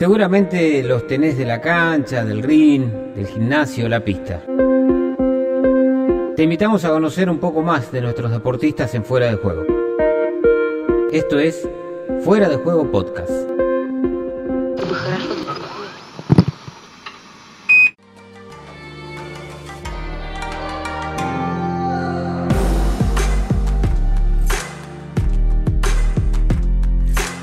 Seguramente los tenés de la cancha, del ring, del gimnasio, la pista. Te invitamos a conocer un poco más de nuestros deportistas en Fuera de Juego. Esto es Fuera de Juego Podcast.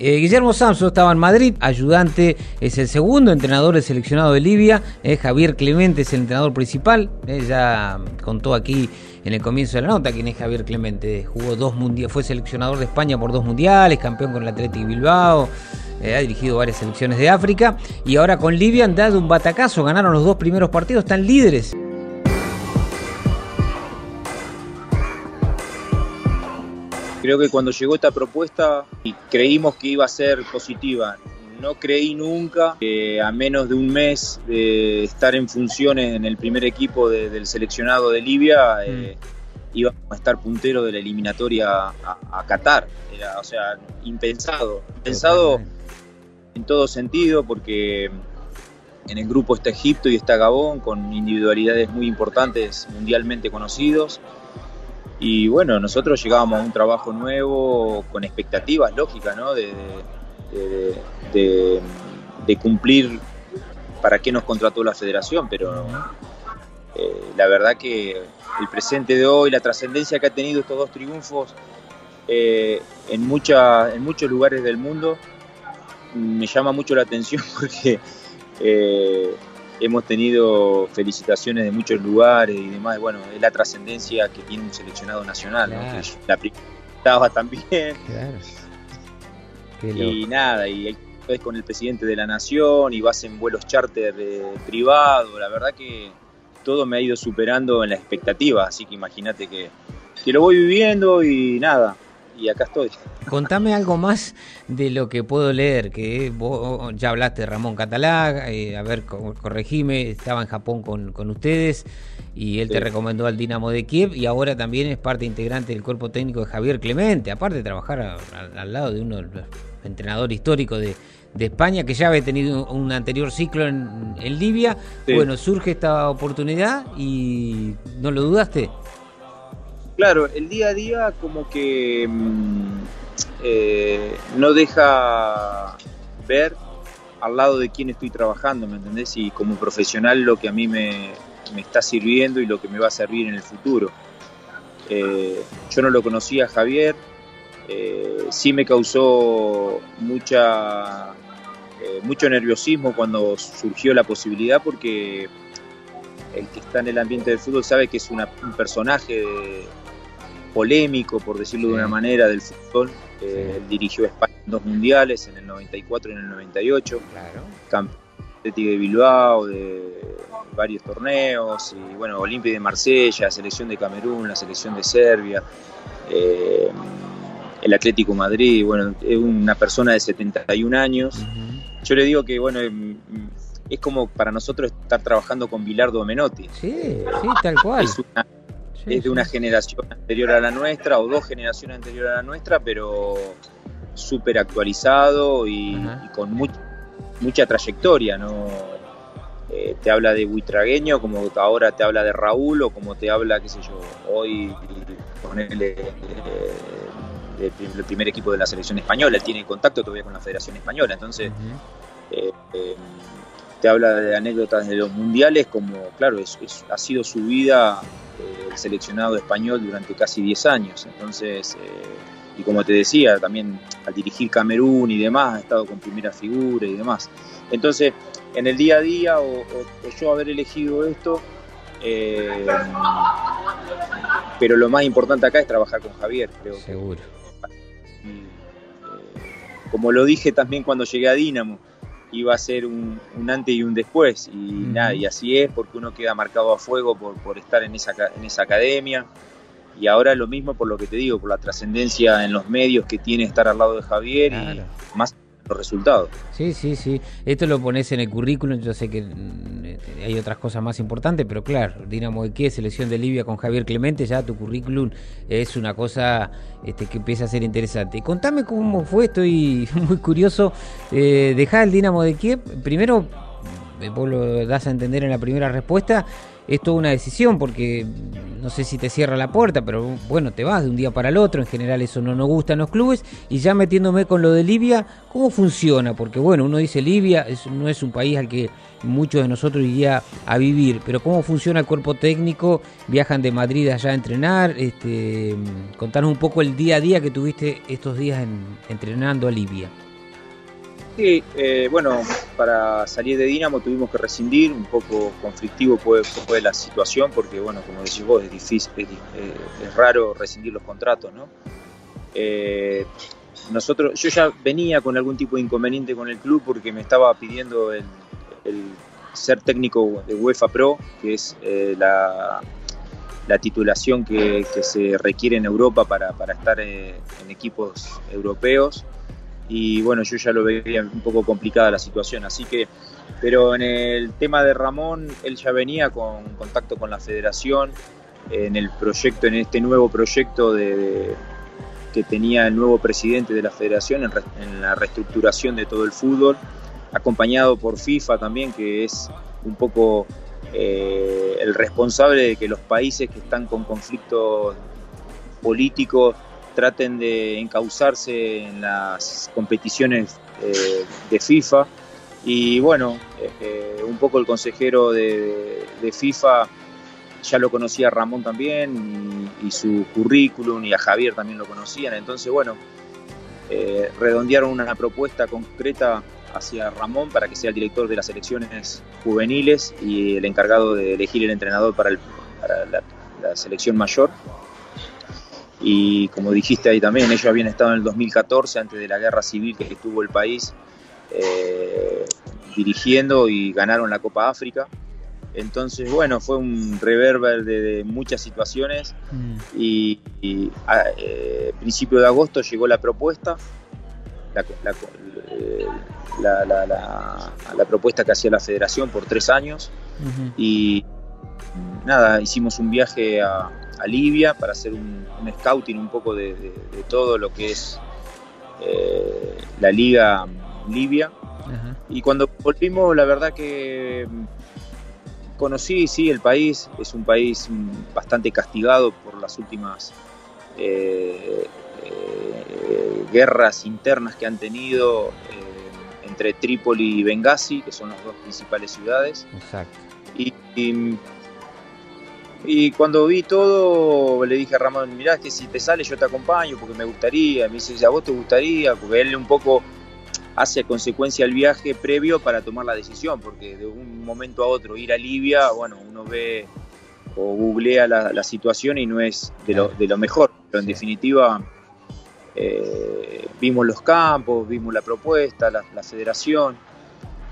Eh, Guillermo Samso estaba en Madrid, ayudante es el segundo entrenador seleccionado de Libia, eh, Javier Clemente es el entrenador principal, eh, ya contó aquí en el comienzo de la nota quién es Javier Clemente, jugó dos mundiales, fue seleccionador de España por dos mundiales, campeón con el Atlético Bilbao, ha dirigido varias selecciones de África y ahora con Libia han dado un batacazo, ganaron los dos primeros partidos, están líderes. Creo que cuando llegó esta propuesta y creímos que iba a ser positiva, no creí nunca que a menos de un mes de estar en funciones en el primer equipo del seleccionado de Libia eh, mm. íbamos a estar puntero de la eliminatoria a, Qatar. Era, o sea, impensado. Impensado en todo sentido porque en el grupo está Egipto y está Gabón con individualidades muy importantes mundialmente conocidos y bueno, nosotros llegábamos a un trabajo nuevo con expectativas lógicas, ¿no? De, de, cumplir para qué nos contrató la federación, pero eh, la verdad que el presente de hoy, la trascendencia que ha tenido estos dos triunfos eh, en, mucha, en muchos lugares del mundo, me llama mucho la atención porque eh, hemos tenido felicitaciones de muchos lugares y demás. Bueno, es la trascendencia que tiene un seleccionado nacional, la estaba también. y nada, y es con el presidente de la nación y vas en vuelos charter privados. La verdad que todo me ha ido superando en la expectativa, así que imagínate que, que lo voy viviendo y nada, y acá estoy. Contame algo más de lo que puedo leer, que vos ya hablaste de Ramón Catalá, eh, a ver, corregime, estaba en Japón con, ustedes y él te recomendó al Dinamo de Kiev y ahora también es parte integrante del cuerpo técnico de Javier Clemente, aparte de trabajar al lado de uno de los entrenadores históricos de, España, que ya había tenido un anterior ciclo en, Libia. Bueno, surge esta oportunidad y ¿no lo dudaste? Claro, el día a día como que mm, eh, no deja ver al lado de quién estoy trabajando, ¿me entendés? Y como profesional lo que a mí me, está sirviendo y lo que me va a servir en el futuro. Eh, yo no lo conocía a Javier, eh, sí me causó mucha, mucho nerviosismo cuando surgió la posibilidad porque el que está en el ambiente del fútbol sabe que es un personaje de, polémico, por decirlo de una manera, del fútbol. Eh, dirigió España en dos mundiales, en el 94 y en el 98. Claro. Campeón de Bilbao, de varios torneos, y bueno, Olimpia de Marsella, selección de Camerún, la selección de Serbia, eh, el Atlético Madrid, bueno, es una persona de 71 años. Yo le digo que, bueno, em, es como para nosotros estar trabajando con Bilardo Menotti. Sí, sí, tal cual es de una generación anterior a la nuestra o dos generaciones anterior a la nuestra, pero súper actualizado y, con mucha trayectoria, ¿no? Eh, te habla de Buitragueño, como ahora te habla de Raúl, o como te habla, qué sé yo, hoy con el, eh, el, primer equipo de la selección española, él tiene contacto todavía con la Federación Española, entonces eh, te habla de anécdotas de los mundiales, como, claro, es, ha sido su vida eh, el seleccionado español durante casi 10 años. Entonces, eh, y como te decía, también al dirigir Camerún y demás, ha estado con primera figura y demás. Entonces, en el día a día, o, yo haber elegido esto, eh, pero lo más importante acá es trabajar con Javier, creo. Seguro. como lo dije también cuando llegué a Dinamo, iba a ser un, antes y un después. Y nada, y así es, porque uno queda marcado a fuego por, por estar en esa, en esa academia. Y ahora lo mismo por lo que te digo, por la trascendencia en los medios que tiene estar al lado de Javier y más los resultados. Sí, sí, sí. Esto lo pones en el currículum, yo sé que mm, hay otras cosas más importantes, pero claro, Dinamo de Kiev, selección de Libia con Javier Clemente, ya tu currículum es una cosa este, que empieza a ser interesante. Contame cómo fue, estoy muy curioso. Eh, dejar el Dinamo de Kiev, primero, eh, vos lo das a entender en la primera respuesta, es toda una decisión porque no sé si te cierra la puerta, pero bueno, te vas de un día para el otro, en general eso no nos gusta en los clubes, y ya metiéndome con lo de Libia, ¿cómo funciona? Porque bueno, uno dice Libia no es un país al que muchos de nosotros iría a vivir, pero ¿cómo funciona el cuerpo técnico? ¿Viajan de Madrid allá a entrenar? Este, contanos un poco el día a día que tuviste estos días entrenando a Libia. Sí, eh, bueno, para salir de Dinamo tuvimos que rescindir, un poco conflictivo fue, fue la situación, porque bueno, como decís vos, es eh, raro rescindir los contratos, ¿no? Eh, nosotros, yo ya venía con algún tipo de inconveniente con el club porque me estaba pidiendo el, ser técnico de UEFA Pro, que es la, titulación que, se requiere en Europa para, para estar en equipos europeos y bueno, yo ya lo veía un poco complicada la situación, así que, pero en el tema de Ramón, él ya venía con contacto con la federación, en el proyecto, en este nuevo proyecto de, que tenía el nuevo presidente de la federación en, la reestructuración de todo el fútbol, acompañado por FIFA también, que es un poco eh, el responsable de que los países que están con conflictos políticos traten de encauzarse en las competiciones eh, de FIFA. Y bueno, eh, un poco el consejero de, FIFA ya lo conocía Ramón también y, su currículum y a Javier también lo conocían. Entonces, bueno, eh, redondearon una propuesta concreta hacia Ramón para que sea el director de las selecciones juveniles y el encargado de elegir el entrenador para, la selección mayor y como dijiste ahí también, ellos habían estado en el 2014, antes de la guerra civil que tuvo el país, eh, dirigiendo y ganaron la Copa África. Entonces, bueno, fue un reverber de, muchas situaciones mm. y, a eh, principio de agosto llegó la propuesta, la, la, propuesta que hacía la federación por tres años y nada, hicimos un viaje a, a Libia para hacer un, scouting un poco de, todo lo que es eh, la liga Libia. Y cuando volvimos, la verdad que conocí, sí, el país, es un país bastante castigado por las últimas eh, eh, guerras internas que han tenido entre Trípoli y Benghazi, que son las dos principales ciudades. Exacto. y y cuando vi todo, le dije a Ramón, mirá, que si te sale yo te acompaño porque me gustaría. Me dice, ¿a vos te gustaría? Porque él un poco hace consecuencia el viaje previo para tomar la decisión, porque de un momento a otro ir a Libia, bueno, uno ve o googlea la, situación y no es de lo, de lo mejor, pero en definitiva eh, vimos los campos, vimos la propuesta, la, la, federación,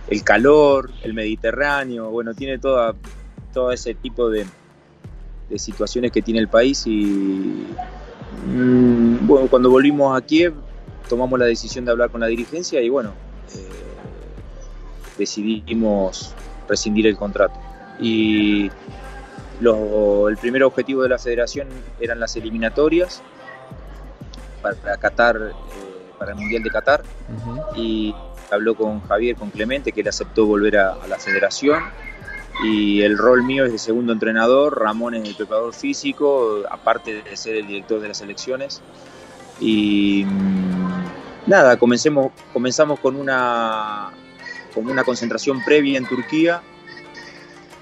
el calor, el Mediterráneo, bueno, tiene toda, todo ese tipo de, de situaciones que tiene el país y mm, bueno, cuando volvimos a Kiev tomamos la decisión de hablar con la dirigencia y bueno, eh, decidimos rescindir el contrato. Y el primer objetivo de la federación eran las eliminatorias para Qatar, eh, para el Mundial de Qatar, y habló con Javier, con Clemente, que él aceptó volver a la federación y el rol mío es de segundo entrenador, Ramón es el preparador físico, aparte de ser el director de las elecciones. Y mm, nada, comencemos, comenzamos con una, con una concentración previa en Turquía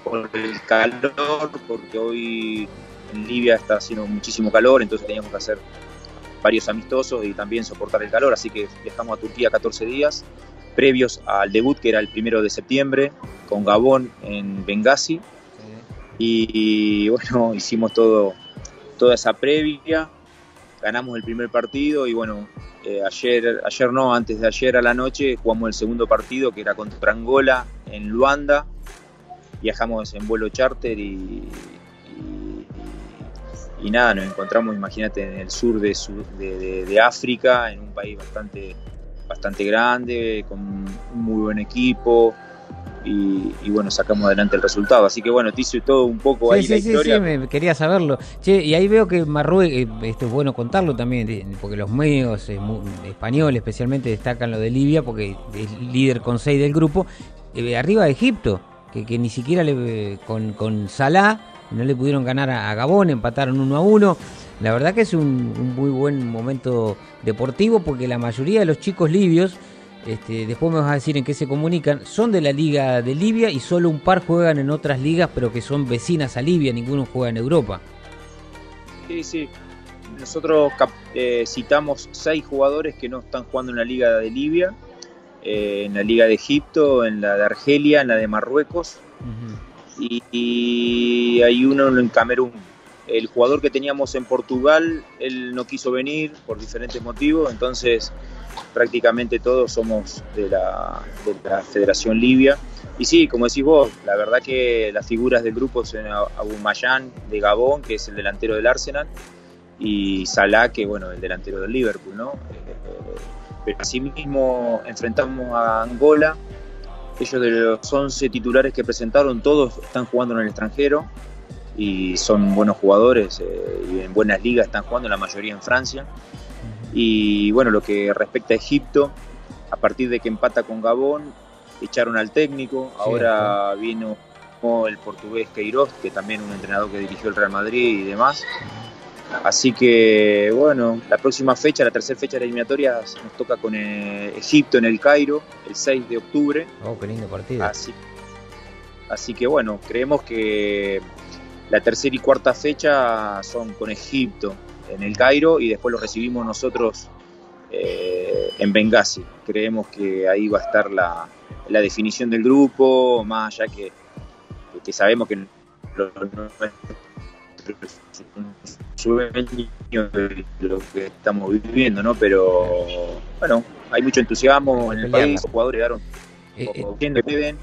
por el calor, porque hoy en Libia está haciendo muchísimo calor, entonces teníamos que hacer varios amistosos y también soportar el calor, así que viajamos a Turquía 14 días previos al debut que era el primero de septiembre con Gabón en Benghazi. Y, bueno, hicimos todo, toda esa previa, ganamos el primer partido y bueno, eh, ayer, ayer no, antes de ayer a la noche jugamos el segundo partido que era contra Angola en Luanda. Viajamos en vuelo charter y, y, nada, nos encontramos, imagínate, en el sur de, de, de África, en un país bastante bastante grande, con un muy buen equipo. Y, bueno, sacamos adelante el resultado. Así que bueno, te hice todo un poco ahí la historia. Sí, me quería saberlo. Che, y ahí veo que Marruecos, eh, esto es bueno contarlo también, porque los medios eh, españoles especialmente destacan lo de Libia, porque es líder con seis del grupo. Eh, arriba de Egipto, que, que ni siquiera le, con, con Salah no le pudieron ganar a, Gabón, empataron uno a uno. La verdad que es un, muy buen momento deportivo porque la mayoría de los chicos libios, este, después me vas a decir en qué se comunican, son de la Liga de Libia y solo un par juegan en otras ligas, pero que son vecinas a Libia, ninguno juega en Europa. Sí, sí. Nosotros eh, citamos seis jugadores que no están jugando en la Liga de Libia, eh, en la Liga de Egipto, en la de Argelia, en la de Marruecos y, hay uno en Camerún. El jugador que teníamos en Portugal, él no quiso venir por diferentes motivos, entonces prácticamente todos somos de la, Federación Libia. Y sí, como decís vos, la verdad que las figuras del grupo son Mayan de Gabón, que es el delantero del Arsenal, y Salah, que bueno, el delantero del Liverpool, ¿no? Eh, pero asimismo enfrentamos a Angola, ellos de los 11 titulares que presentaron, todos están jugando en el extranjero y son buenos jugadores eh, y en buenas ligas están jugando, la mayoría en Francia. Y bueno, lo que respecta a Egipto, a partir de que empata con Gabón, echaron al técnico, ahora vino el portugués Queiroz, que también un entrenador que dirigió el Real Madrid y demás. Así que, bueno, la próxima fecha, la tercera fecha de la eliminatoria, nos toca con eh, Egipto en el Cairo, el 6 de octubre. Oh, qué lindo partido. Así, así que, bueno, creemos que la tercera y cuarta fecha son con Egipto en el Cairo y después lo recibimos nosotros eh, en Benghazi. Creemos que ahí va a estar la, definición del grupo, más allá que, que sabemos que lo, sueño de lo que estamos viviendo, ¿no? Pero bueno, hay mucho entusiasmo en el país, los jugadores llegaron eh, eh.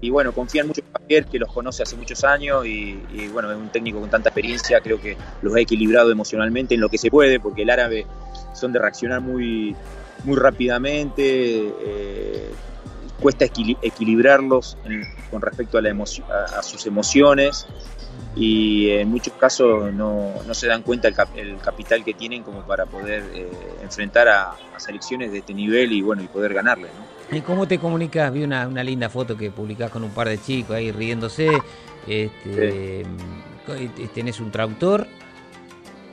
Y bueno, confían mucho en Javier, que los conoce hace muchos años y, bueno, es un técnico con tanta experiencia, creo que los ha equilibrado emocionalmente en lo que se puede, porque el árabe son de reaccionar muy, muy rápidamente, eh, cuesta equilibrarlos con respecto a, la a sus emociones y en muchos casos no, no se dan cuenta el, capital que tienen como para poder eh, enfrentar a, selecciones de este nivel y bueno y poder ganarle. ¿Y cómo te comunicas? Vi una, una, linda foto que publicás con un par de chicos ahí riéndose. Este, ¿Tenés un traductor?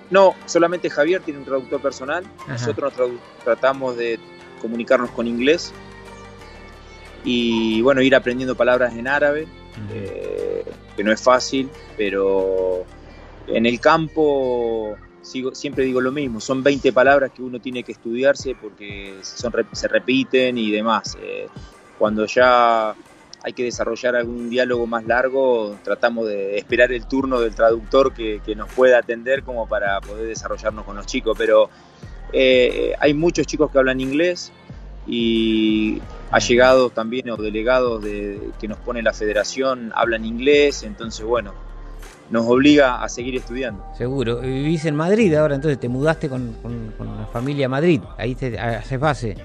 No, solamente Javier tiene un traductor personal. Nosotros tratamos de comunicarnos con inglés y bueno, ir aprendiendo palabras en árabe que no es fácil, pero en el campo sigo, siempre digo lo mismo, son 20 palabras que uno tiene que estudiarse porque son, se repiten y demás. Eh, cuando ya hay que desarrollar algún diálogo más largo, tratamos de esperar el turno del traductor que, nos pueda atender como para poder desarrollarnos con los chicos, pero eh, hay muchos chicos que hablan inglés y llegado también o delegados de, que nos pone la federación hablan inglés, entonces bueno, nos obliga a seguir estudiando. Seguro. Vivís en Madrid ahora, entonces te mudaste con, la familia a Madrid, ahí te haces base.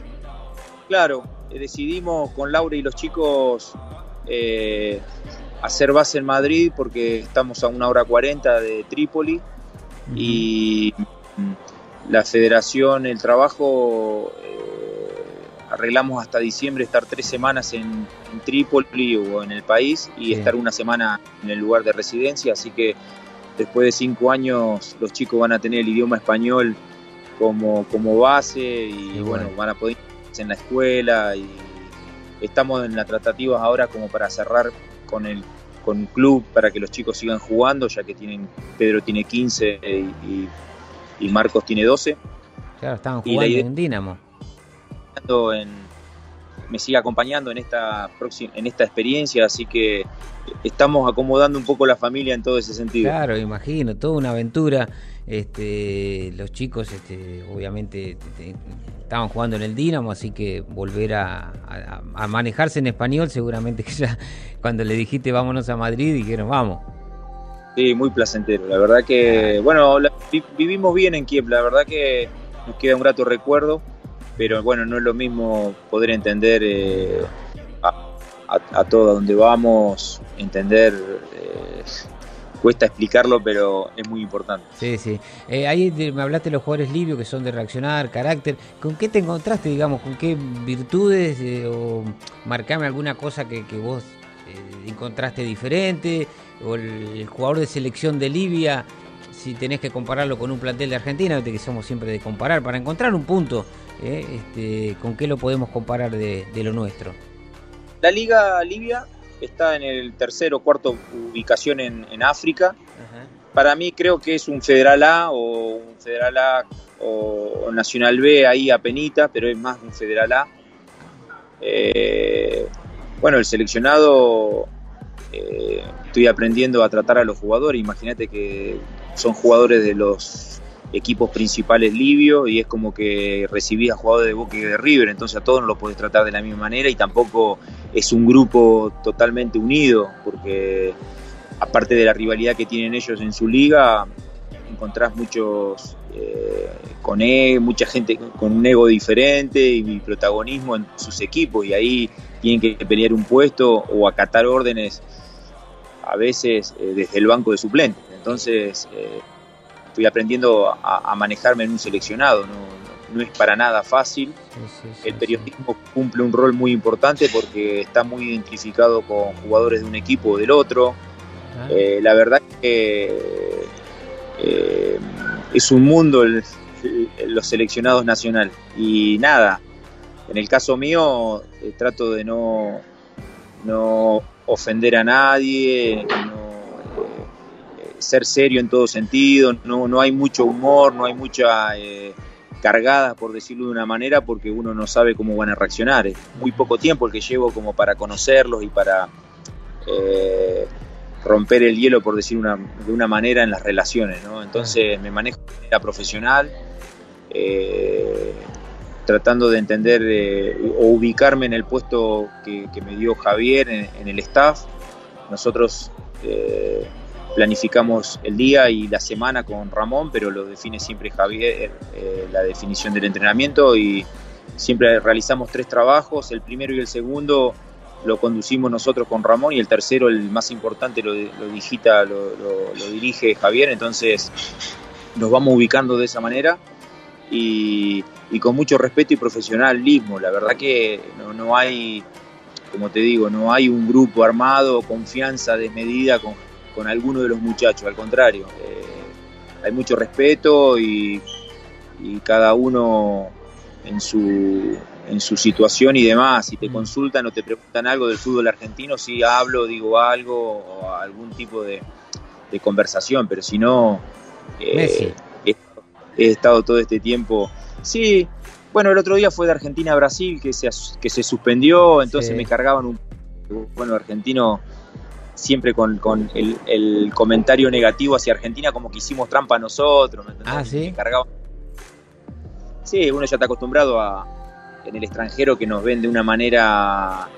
Claro, eh, decidimos con Laura y los chicos eh, hacer base en Madrid porque estamos a una hora cuarenta de Trípoli y la federación, el trabajo arreglamos hasta diciembre estar tres semanas en, Trípoli o en el país y estar una semana en el lugar de residencia, así que después de cinco años los chicos van a tener el idioma español como, como base y bueno, van a poder ir en la escuela y estamos en las tratativas ahora como para cerrar con el con club para que los chicos sigan jugando, ya que tienen Pedro tiene 15 y, y Marcos tiene 12. Claro, estaban jugando en Dinamo me sigue acompañando en esta, en esta experiencia, así que estamos acomodando un poco la familia en todo ese sentido. Claro, imagino, toda una aventura. Este, los chicos, este, obviamente, estaban jugando en el Dinamo, así que volver a, manejarse en español, seguramente que ya cuando le dijiste vámonos a Madrid, dijeron vamos. Sí, muy placentero. La verdad que, bueno, vivimos bien en Kiev, la verdad que nos queda un grato recuerdo pero bueno, no es lo mismo poder entender eh, a, todo donde vamos, entender, eh, cuesta explicarlo, pero es muy importante. Sí, sí. Eh, ahí me hablaste de los jugadores libios que son de reaccionar, carácter. ¿Con qué te encontraste, digamos, con qué virtudes o marcame alguna cosa que, vos encontraste diferente? O el, jugador de selección de Libia si tenés que compararlo con un plantel de Argentina, que somos siempre de comparar, para encontrar un punto ¿eh? este, ¿con qué lo podemos comparar de, lo nuestro? La Liga Libia está en el tercero o cuarto ubicación en, África. Para mí creo que es un Federal A o un Federal A o Nacional B ahí a penita, pero es más un Federal A. Eh, bueno, el seleccionado eh, estoy aprendiendo a tratar a los jugadores. Imagínate que son jugadores de los equipos principales libios y es como que recibís a jugadores de Boca y de River, entonces a todos no los podés tratar de la misma manera y tampoco es un grupo totalmente unido, porque aparte de la rivalidad que tienen ellos en su liga, encontrás muchos eh, con e, mucha gente con un ego diferente y protagonismo en sus equipos y ahí tienen que pelear un puesto o acatar órdenes a veces eh, desde el banco de suplentes. Entonces, eh, estoy aprendiendo a, manejarme en un seleccionado, no, es para nada fácil. el periodismo cumple un rol muy importante porque está muy identificado con jugadores de un equipo o del otro. Ah. Eh, la verdad que eh, es un mundo los seleccionados nacionales. Y nada, en el caso mío eh, trato de no, no ofender a nadie, no ser serio en todo sentido, no, no hay mucho humor, no hay mucha eh, cargada, por decirlo de una manera, porque uno no sabe cómo van a reaccionar. Es muy poco tiempo el que llevo como para conocerlos y para eh, romper el hielo, por decir una, de una manera, en las relaciones. ¿no? Entonces me manejo de manera profesional. Eh, tratando de entender o ubicarme en el puesto que, me dio Javier en, el staff. Nosotros planificamos el día y la semana con Ramón, pero lo define siempre Javier, eh, la definición del entrenamiento y siempre realizamos tres trabajos, el primero y el segundo lo conducimos nosotros con Ramón y el tercero, el más importante, lo, digita, lo, dirige Javier, entonces nos vamos ubicando de esa manera y, con mucho respeto y profesionalismo, la verdad que no, no hay como te digo, no hay un grupo armado, confianza desmedida con con alguno de los muchachos, al contrario. Eh, hay mucho respeto y, cada uno en su, en su situación y demás. Si te mm. consultan o te preguntan algo del fútbol argentino, sí hablo, digo algo o algún tipo de, conversación, pero si no, eh, he, estado todo este tiempo. Sí, bueno, el otro día fue de Argentina a Brasil que se, que se suspendió, entonces me cargaban un. Bueno, argentino siempre con, el, comentario negativo hacia Argentina, como que hicimos trampa nosotros. Ah, sí. Sí, uno ya está acostumbrado a en el extranjero que nos ven de una manera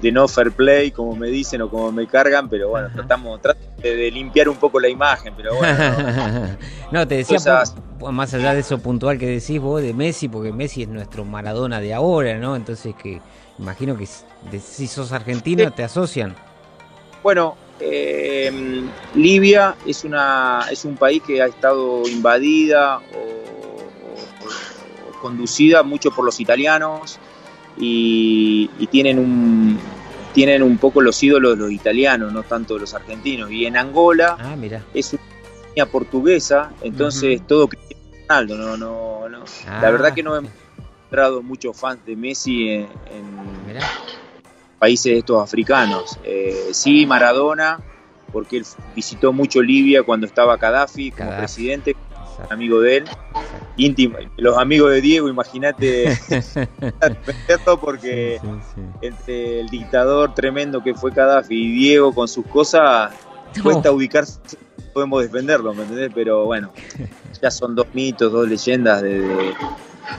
de no fair play, como me dicen o como me cargan, pero bueno, tratamos de, limpiar un poco la imagen, pero bueno. no, te decía, más allá de eso puntual que decís vos de Messi, porque Messi es nuestro Maradona de ahora, ¿no? Entonces que imagino que si sos argentino te asocian. Bueno, eh, Libia es, una, es un país que ha estado invadida o, conducida mucho por los italianos y, tienen, un, tienen un poco los ídolos los italianos, no tanto los argentinos. Y en Angola ah, es una línea portuguesa, entonces todo Ronaldo. No, no, no. La ah. verdad que no hemos encontrado muchos fans de Messi en, países estos africanos. Eh, sí, Maradona, porque él visitó mucho Libia cuando estaba Gaddafi como presidente, amigo de él. Íntimo, los amigos de Diego, imagínate porque entre el dictador tremendo que fue Gaddafi y Diego con sus cosas, cuesta ubicarse, podemos defenderlo, ¿me entendés? Pero bueno, ya son dos mitos, dos leyendas de,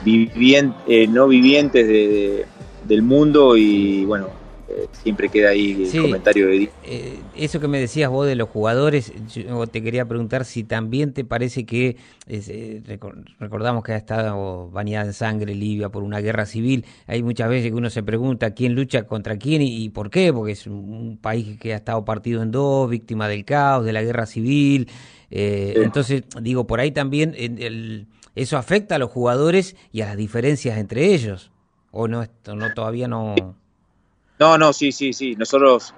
eh, no vivientes del mundo y bueno, eh, siempre queda ahí el comentario de eh, eso que me decías vos de los jugadores, yo te quería preguntar si también te parece que eh, recordamos que ha estado bañada en sangre Libia por una guerra civil. Hay muchas veces que uno se pregunta quién lucha contra quién y, por qué, porque es un, país que ha estado partido en dos, víctima del caos, de la guerra civil. Entonces, digo, por ahí también el, eso afecta a los jugadores y a las diferencias entre ellos. ¿O no, esto no todavía no? No, no, sí, sí, sí. Nosotros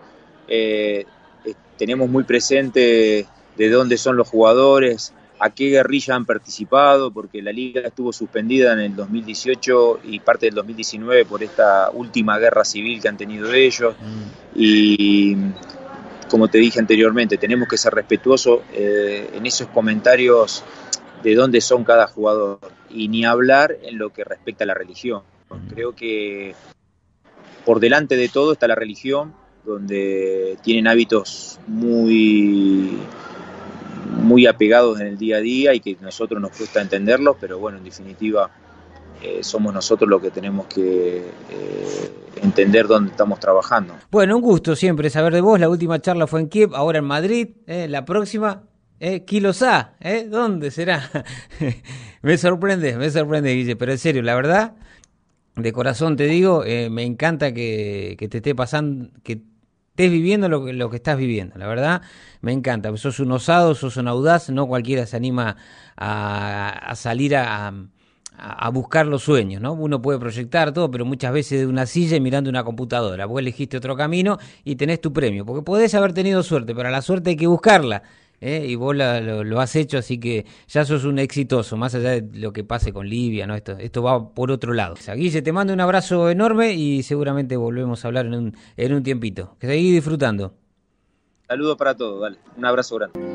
eh, eh, tenemos muy presente de dónde son los jugadores, a qué guerrilla han participado, porque la liga estuvo suspendida en el 2018 y parte del 2019 por esta última guerra civil que han tenido ellos. Mm. Y como te dije anteriormente, tenemos que ser respetuosos eh, en esos comentarios de dónde son cada jugador y ni hablar en lo que respecta a la religión. Mm. Creo que por delante de todo está la religión, donde tienen hábitos muy muy apegados en el día a día y que a nosotros nos cuesta entenderlos, pero bueno, en definitiva eh, somos nosotros los que tenemos que eh, entender dónde estamos trabajando. Bueno, un gusto siempre saber de vos. La última charla fue en Kiev, ahora en Madrid. Eh, la próxima, eh, Kilosá, ¿eh? ¿Dónde será? me sorprende, me sorprende, Guille, pero en serio, la verdad, de corazón te digo, eh, me encanta que, te esté pasando, que estés viviendo lo, lo, que estás viviendo, la verdad, me encanta. Sos un osado, sos un audaz, no cualquiera se anima a, salir a, a, buscar los sueños, ¿no? Uno puede proyectar todo, pero muchas veces de una silla y mirando una computadora. Vos elegiste otro camino y tenés tu premio, porque podés haber tenido suerte, pero a la suerte hay que buscarla. ¿Eh? y vos lo, has hecho, así que ya sos un exitoso, más allá de lo que pase con Libia, ¿no? Esto, esto va por otro lado. Guille, te mando un abrazo enorme y seguramente volvemos a hablar en un, en un tiempito. Que seguís disfrutando. Saludos para todos, dale. Un abrazo grande.